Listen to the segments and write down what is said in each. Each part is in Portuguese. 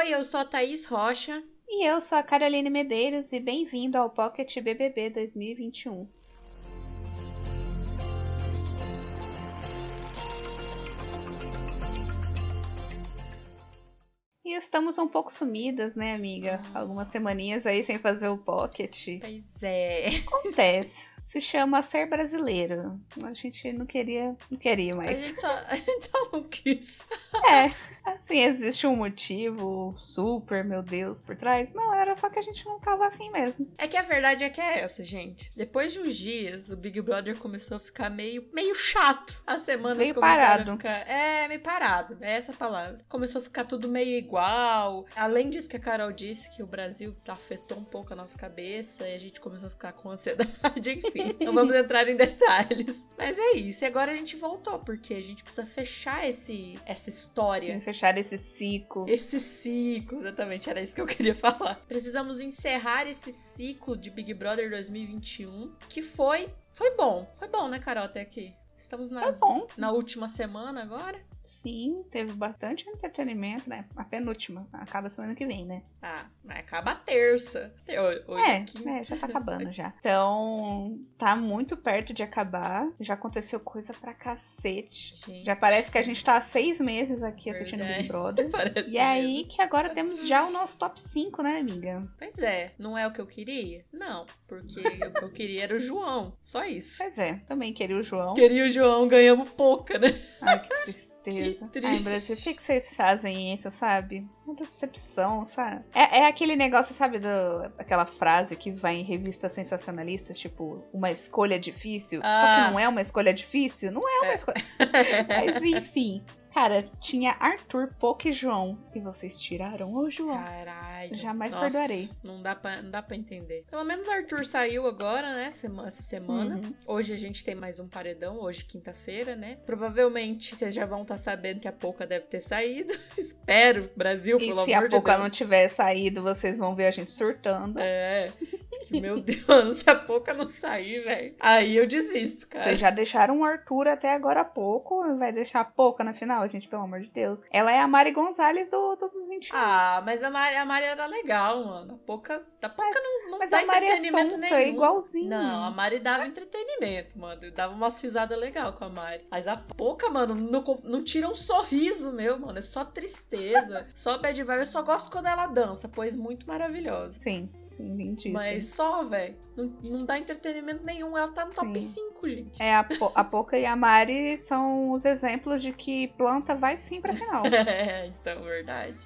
Oi, eu sou a Thaís Rocha. E eu sou a Caroline Medeiros e bem-vindo ao Pocket BBB 2021. E estamos um pouco sumidas, né, amiga? Algumas semaninhas aí sem fazer o Pocket. Pois é. Acontece. Se chama Ser Brasileiro. A gente não queria, não queria A mais. gente, só, a gente só não quis. É, assim, existe um motivo super, meu Deus, por trás? Não, era só que a gente não tava afim mesmo. É que a verdade é que é essa, gente. Depois de uns dias, o Big Brother começou a ficar meio, meio chato. As semanas Meio começaram parado. a ficar. É, meio parado. É essa a palavra. Começou a ficar tudo meio igual. Além disso que a Carol disse, que o Brasil afetou um pouco a nossa cabeça e a gente começou a ficar com ansiedade, enfim. Não vamos entrar em detalhes. Mas é isso. E agora a gente voltou, porque a gente precisa fechar esse, essa história. Fechar esse ciclo. Esse ciclo, exatamente, era isso que eu queria falar. Precisamos encerrar esse ciclo de Big Brother 2021, que foi foi bom. Foi bom, né, Carol, até aqui. Estamos nas, bom. na última semana agora. Sim, teve bastante entretenimento, né? A penúltima. Acaba semana que vem, né? Ah, mas acaba a terça. Hoje é, aqui. é, já tá acabando já. Então, tá muito perto de acabar. Já aconteceu coisa pra cacete. Gente, Já parece que a gente tá há seis meses aqui assistindo Verdade. Big Brother. parece E mesmo. aí que agora temos já o nosso top 5, né, amiga? Pois é, não é o que eu queria? Não, porque o que eu queria era o João. Só isso. Pois é, também queria o João. Queria o João, ganhamos pouca, né? Ai, que tristeza. Que Ai, triste. Brasil, por que, que vocês fazem isso, sabe? Uma decepção, sabe? É, é aquele negócio, sabe, do, aquela frase que vai em revistas sensacionalistas, tipo, uma escolha difícil. Só Ah. que não é uma escolha difícil? Não é uma É. escolha. Mas enfim. Cara, tinha Arthur, Poca e João. E vocês tiraram o João. Caralho. Jamais Nossa, perdoarei. Não dá, pra, não dá pra entender. Pelo menos Arthur saiu agora, né? sema- Essa semana. Uhum. Hoje a gente tem mais um paredão, hoje quinta-feira, né? Provavelmente vocês já vão estar sabendo que a Pouca deve ter saído. Espero, Brasil, E pelo se amor a de Deus. não tiver saído, vocês vão ver a gente surtando. É. que, Meu Deus, se a Pouca não sair, velho. Aí eu desisto, cara. Vocês já deixaram o Arthur até agora há pouco. Vai deixar a Poca na final, gente, pelo amor de Deus. Ela é a Mari Gonzalez do, do 21. Ah, mas a Mari, a Mari era legal, mano. A Pouca, a Pouca não, não Mas dá a Mari é entretenimento sonsa, é nenhum. igualzinho. Não, a Mari dava entretenimento, mano. Dava uma risada legal com a Mari. Mas a Pouca, mano, não, não tira um sorriso meu, mano. É só tristeza. só bad vibe. Eu só gosto quando ela dança, pois muito maravilhosa. Sim, sim, lindíssimo. Mas só, velho. Não, não dá entretenimento nenhum. Ela tá no top Sim. 5, gente. É, a, Po- a Poca e a Mari são os exemplos de que planta vai sim pra final. É, então, verdade.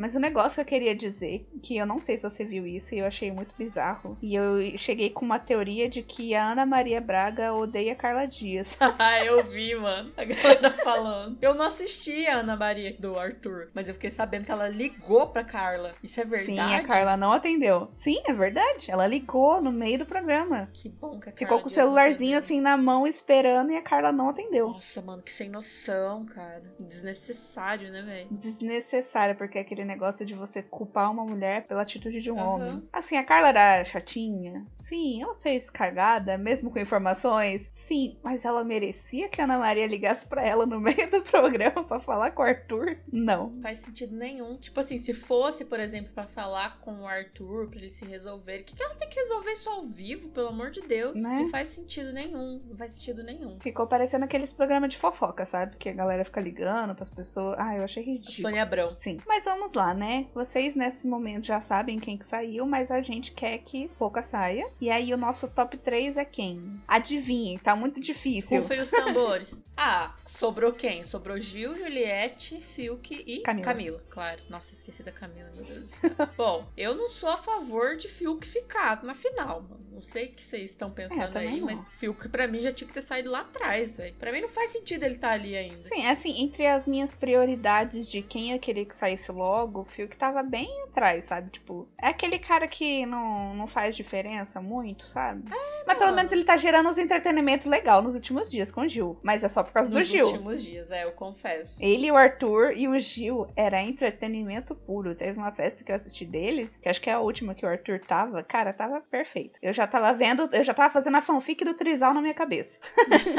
Mas o negócio que eu queria dizer, que eu não sei se você viu isso e eu achei muito bizarro, e eu cheguei com uma teoria de que a Ana Maria Braga odeia Carla Dias. Ah, eu vi, mano. A galera falando. Eu não assisti a Ana Maria do Arthur, mas eu fiquei sabendo que ela ligou pra Carla. Isso é verdade? Sim, a Carla não atendeu. Sim, é verdade. Ela ligou no meio do programa. Que bom que a Carla Ficou com o Dias celularzinho atendeu. assim na mão esperando e a Carla não atendeu. Nossa, mano, que sem noção, cara. Desnecessário, né, velho? Desnecessária, porque aquele negócio de você culpar uma mulher pela atitude de um Aham. homem. Assim, a Carla era chatinha. Sim, ela fez cagada, mesmo com informações. Sim, mas ela merecia que a Ana Maria ligasse pra ela no meio do programa pra falar com o Arthur? Não. Não faz sentido nenhum. Tipo assim, se fosse, por exemplo, pra falar com o Arthur, pra eles se resolverem, o que, que ela tem que resolver isso ao vivo, pelo amor de Deus? Né? Não faz sentido nenhum. Não faz sentido nenhum. Ficou parecendo aqueles programas de fofoca, sabe? Que a galera fica ligando pras pessoas. Ah, eu achei A ridículo. Sônia Abrão. Sim. Mas vamos lá, né? Vocês nesse momento já sabem quem que saiu, mas a gente quer que pouca saia. E aí o nosso top 3 é quem? Adivinhem, tá muito difícil. Rufem os tambores. ah, sobrou quem? Sobrou Gil, Juliette, Fiuk e Camila. claro. Nossa, esqueci da Camila, meu Deus do céu. Bom, eu não sou a favor de Fiuk ficar na final, mano. Não sei o que vocês estão pensando também aí, não. mas Fiuk pra mim já tinha que ter saído lá atrás, velho. Pra mim não faz sentido ele estar ali ainda. Sim, assim, entre as minhas prioridades de quem eu queria que saísse logo, o Fiuk tava bem atrás, sabe? Tipo, é aquele cara que não, não faz diferença muito, sabe? Mas pelo menos ele tá gerando uns entretenimento legal nos últimos dias com o Gil. Mas é só por causa do Nos Gil. últimos dias, é, eu confesso. Ele, o Arthur e o Gil era entretenimento puro. Teve uma festa que eu assisti deles, que acho que é a última que o Arthur tava. Cara, tava perfeito. Eu já tava vendo, eu já tava fazendo a fanfic do Trisal na minha cabeça.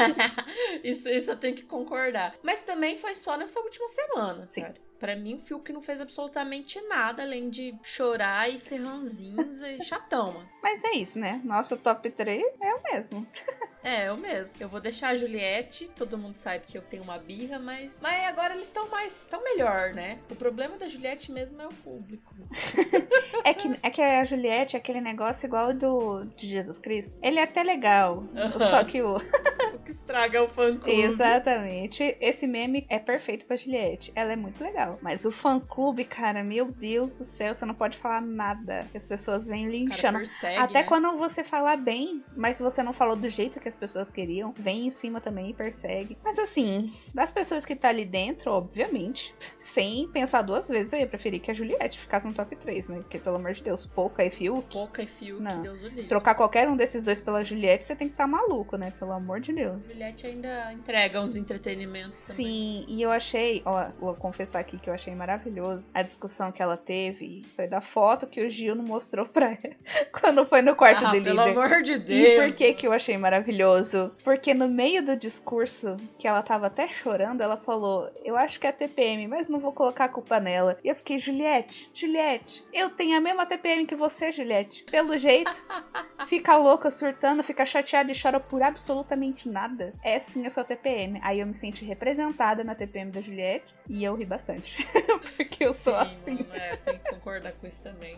isso, isso eu tenho que concordar. Mas também foi só nessa última semana, Sim. cara. Pra mim, o Fiuk não fez absolutamente nada além de chorar e ser ranzinza e chatão. Mas é isso, né? Nosso top 3 é o mesmo. É, eu mesmo. Eu vou deixar a Juliette, todo mundo sabe que eu tenho uma birra, mas. Mas agora eles estão mais. estão melhor, né? O problema da Juliette mesmo é o público. é, que, é que a Juliette é aquele negócio igual do de Jesus Cristo. Ele é até legal. Uhum. Só que o. que estraga o fã clube. Exatamente. Esse meme é perfeito pra Juliette. Ela é muito legal. Mas o fã clube, cara, meu Deus do céu, você não pode falar nada. As pessoas vêm linchando. Até né? quando você falar bem, mas se você não falou do jeito que as pessoas queriam, vem em cima também e persegue. Mas assim, das pessoas que tá ali dentro, obviamente, sem pensar duas vezes, eu ia preferir que a Juliette ficasse no top 3, né? Porque, pelo amor de Deus, Pouca e Fiuk. Pouca e Fiuk, não. Deus o livre. Trocar qualquer um desses dois pela Juliette, você tem que estar tá maluco, né? Pelo amor de Deus. Juliette ainda entrega uns entretenimentos também. Sim, e eu achei, ó, vou confessar aqui que eu achei maravilhoso a discussão que ela teve. Foi da foto que o Gil não mostrou pra ela quando foi no quarto ah. Pelo amor de Deus. E por que que eu achei maravilhoso? maravilhoso. Porque no meio do discurso, que ela tava até chorando, ela falou: Eu acho que é a TPM, mas não vou colocar a culpa nela. E eu fiquei, Juliette, Juliette, eu tenho a mesma TPM que você, Juliette. Pelo jeito, fica louca, surtando, fica chateada e chora por absolutamente nada. É sim a sua TPM. Aí eu me senti representada na TPM da Juliette e eu ri bastante. porque eu sou sim, assim. É, tenho que concordar com isso também.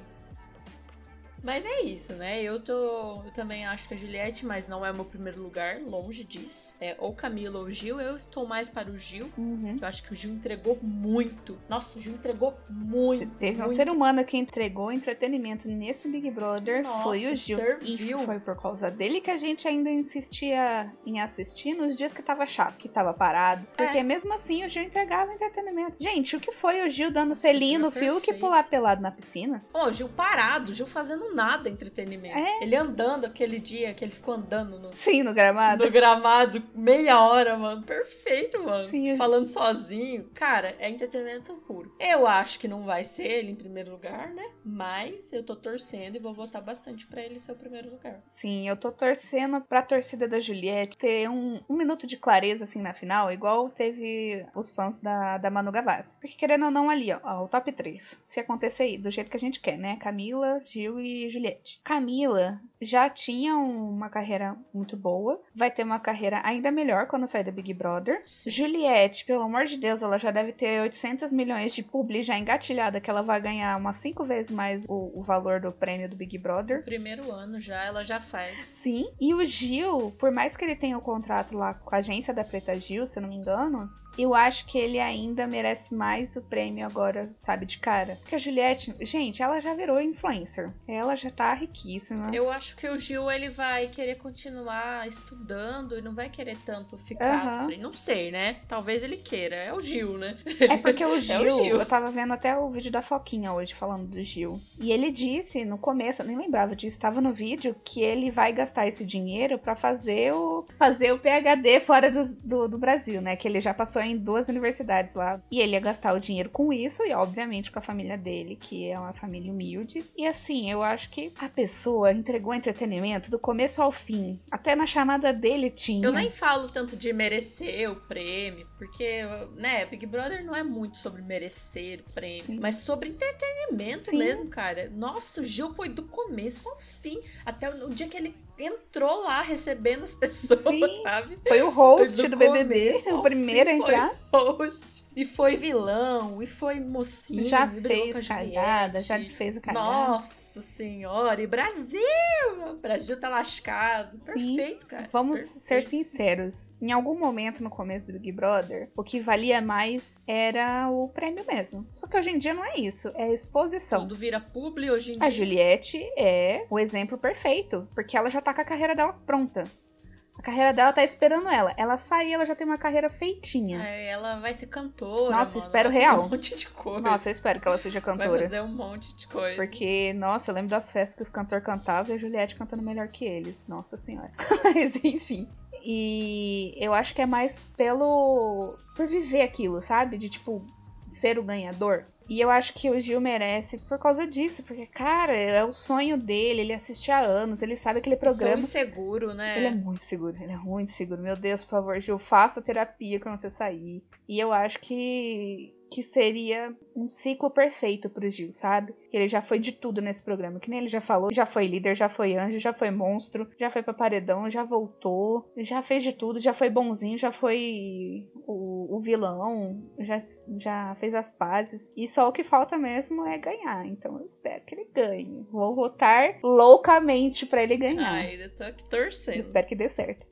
Mas é isso, né? Eu tô. Eu também acho que a Juliette, mas não é o meu primeiro lugar, longe disso. É ou Camila ou Gil. Eu estou mais para o Gil. Uhum. eu acho que o Gil entregou muito. Nossa, o Gil entregou muito. Teve muito. um ser humano que entregou entretenimento nesse Big Brother. Nossa, foi o Gil. Serviu. E foi por causa dele que a gente ainda insistia em assistir nos dias que tava chato, que tava parado. Porque é. mesmo assim o Gil entregava entretenimento. Gente, o que foi o Gil dando selinho no fio que pular pelado na piscina? Ô, o Gil parado, o Gil fazendo nada entretenimento. É. Ele andando aquele dia que ele ficou andando no. Sim, no gramado. No gramado, meia hora, mano. Perfeito, mano. Sim. Falando sozinho. Cara, é entretenimento puro. Eu acho que não vai ser ele em primeiro lugar, né? Mas eu tô torcendo e vou votar bastante para ele ser o primeiro lugar. Sim, eu tô torcendo pra torcida da Juliette ter um, um minuto de clareza, assim, na final, igual teve os fãs da, da Manu Gavassi. Porque querendo ou não, ali, ó, ó o top 3. Se acontecer aí, do jeito que a gente quer, né? Camila, Gil e Juliette. Camila já tinha uma carreira muito boa, vai ter uma carreira ainda melhor quando sair do Big Brother. Juliette, pelo amor de Deus, ela já deve ter 800 milhões de publi já engatilhada, que ela vai ganhar umas 5 vezes mais o, o valor do prêmio do Big Brother. No primeiro ano já, ela já faz. Sim, e o Gil, por mais que ele tenha o contrato lá com a agência da Preta Gil, se eu não me engano, eu acho que ele ainda merece mais o prêmio agora, sabe, de cara. Porque a Juliette, gente, ela já virou influencer. Ela já tá riquíssima. Eu acho que o Gil, ele vai querer continuar estudando e não vai querer tanto ficar. Uhum. Não sei, né? Talvez ele queira. É o Gil, né? É porque o Gil, é o Gil, eu tava vendo até o vídeo da Foquinha hoje falando do Gil. E ele disse no começo, eu nem lembrava disso, estava no vídeo, que ele vai gastar esse dinheiro para fazer o fazer o PhD fora do, do, do Brasil, né? Que ele já passou em duas universidades lá. E ele ia gastar o dinheiro com isso e, obviamente, com a família dele, que é uma família humilde. E assim, eu acho que a pessoa entregou entretenimento do começo ao fim. Até na chamada dele tinha. Eu nem falo tanto de merecer o prêmio, porque, né, Big Brother não é muito sobre merecer o prêmio, Sim. mas sobre entretenimento Sim. mesmo, cara. Nossa, o Gil foi do começo ao fim. Até o dia que ele entrou lá recebendo as pessoas, Sim. sabe? Foi o host Foi do, BBB, começo o primeiro a entrar. Foi host. E foi vilão, e foi mocinho. Já fez a cagada, já desfez a cagada. Nossa senhora, e Brasil! O Brasil tá lascado. Sim. Perfeito, cara. Vamos Perfeito. ser sinceros. Em algum momento no começo do Big Brother, o que valia mais era o prêmio mesmo. Só que hoje em dia não é isso, é a exposição. Tudo vira publi hoje em dia. A Juliette é o exemplo perfeito, porque ela já tá com a carreira dela pronta. A carreira dela tá esperando ela. Ela sai e ela já tem uma carreira feitinha. É, ela vai ser cantora. Nossa, mano. espero vai real. Um monte de coisa. Nossa, eu espero que ela seja vai cantora. fazer um monte de coisa. Porque, nossa, eu lembro das festas que os cantores cantavam e a Juliette cantando melhor que eles. Nossa senhora. Mas, enfim. E eu acho que é mais pelo. por viver aquilo, sabe? De tipo, ser o ganhador. E eu acho que o Gil merece por causa disso, porque, cara, é o sonho dele, ele assiste há anos, ele sabe aquele programa. inseguro, né? Ele é muito seguro, ele é muito seguro. Meu Deus, por favor, Gil, faça terapia quando você sair. E eu acho que, que seria um ciclo perfeito pro Gil, sabe? Ele já foi de tudo nesse programa, que nem ele já falou, já foi líder, já foi anjo, já foi monstro, já foi pra paredão, já voltou, já fez de tudo, já foi bonzinho, já foi o, o vilão, já, já fez as pazes. E só o que falta mesmo é ganhar. Então eu espero que ele ganhe. Vou votar loucamente para ele ganhar. Ai, eu tô aqui torcendo. espero que dê certo.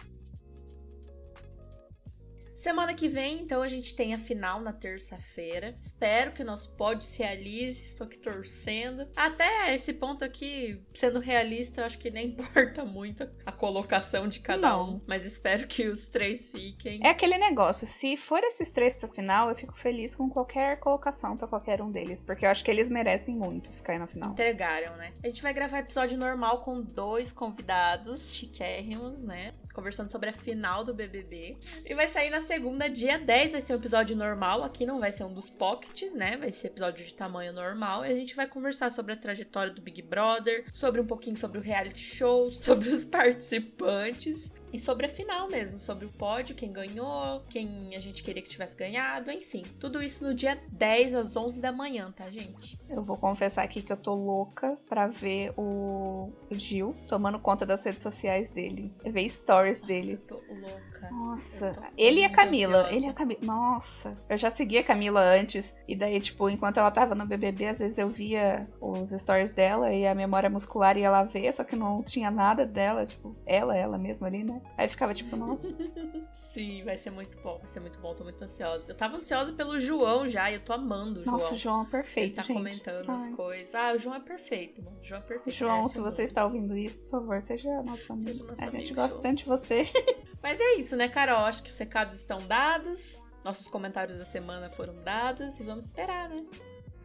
Semana que vem, então, a gente tem a final na terça-feira. Espero que o nosso pod se realize. Estou aqui torcendo. Até esse ponto aqui, sendo realista, eu acho que nem importa muito a colocação de cada Não. um. Mas espero que os três fiquem. É aquele negócio. Se for esses três pra final, eu fico feliz com qualquer colocação para qualquer um deles. Porque eu acho que eles merecem muito ficar aí na final. Entregaram, né? A gente vai gravar episódio normal com dois convidados chiquérrimos, né? Conversando sobre a final do BBB. E vai sair na segunda, dia 10, vai ser um episódio normal. Aqui não vai ser um dos pockets, né? Vai ser episódio de tamanho normal. E a gente vai conversar sobre a trajetória do Big Brother, sobre um pouquinho sobre o reality show, sobre os participantes. E sobre a final mesmo, sobre o pódio, quem ganhou, quem a gente queria que tivesse ganhado, enfim. Tudo isso no dia 10 às 11 da manhã, tá, gente? Eu vou confessar aqui que eu tô louca pra ver o Gil tomando conta das redes sociais dele. Ver stories Nossa, dele. Eu tô louca. Nossa, ele e a Camila. Ansiosa. Ele e a Camila. Nossa, eu já seguia a Camila antes. E daí, tipo, enquanto ela tava no BBB, às vezes eu via os stories dela e a memória muscular ia lá ver, só que não tinha nada dela, tipo, ela, ela mesma ali, né? Aí ficava tipo, nossa. Sim, vai ser muito bom, vai ser muito bom, tô muito ansiosa. Eu tava ansiosa pelo João já, e eu tô amando o João. Nossa, o João é perfeito, Ele tá gente. comentando Ai. as coisas. Ah, o João é perfeito, mano. O João é perfeito. João, se você está ouvindo isso, por favor, seja nosso amigo. Seja nosso a gente gosta tanto de você. Mas é isso, né, Carol? Acho que os recados estão dados. Nossos comentários da semana foram dados e vamos esperar, né?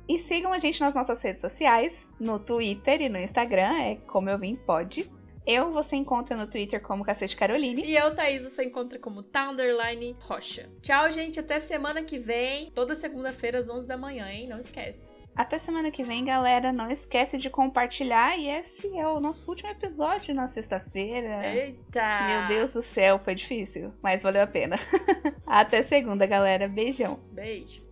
E sigam a gente nas nossas redes sociais, no Twitter e no Instagram, é como eu vim pode. Eu você encontra no Twitter como Cacete Caroline. E eu, Thaís, você encontra como Townderline Rocha. Tchau, gente. Até semana que vem. Toda segunda-feira às 11 da manhã, hein? Não esquece. Até semana que vem, galera. Não esquece de compartilhar. E esse é o nosso último episódio na sexta-feira. Eita! Meu Deus do céu, foi difícil. Mas valeu a pena. Até segunda, galera. Beijão. Beijo.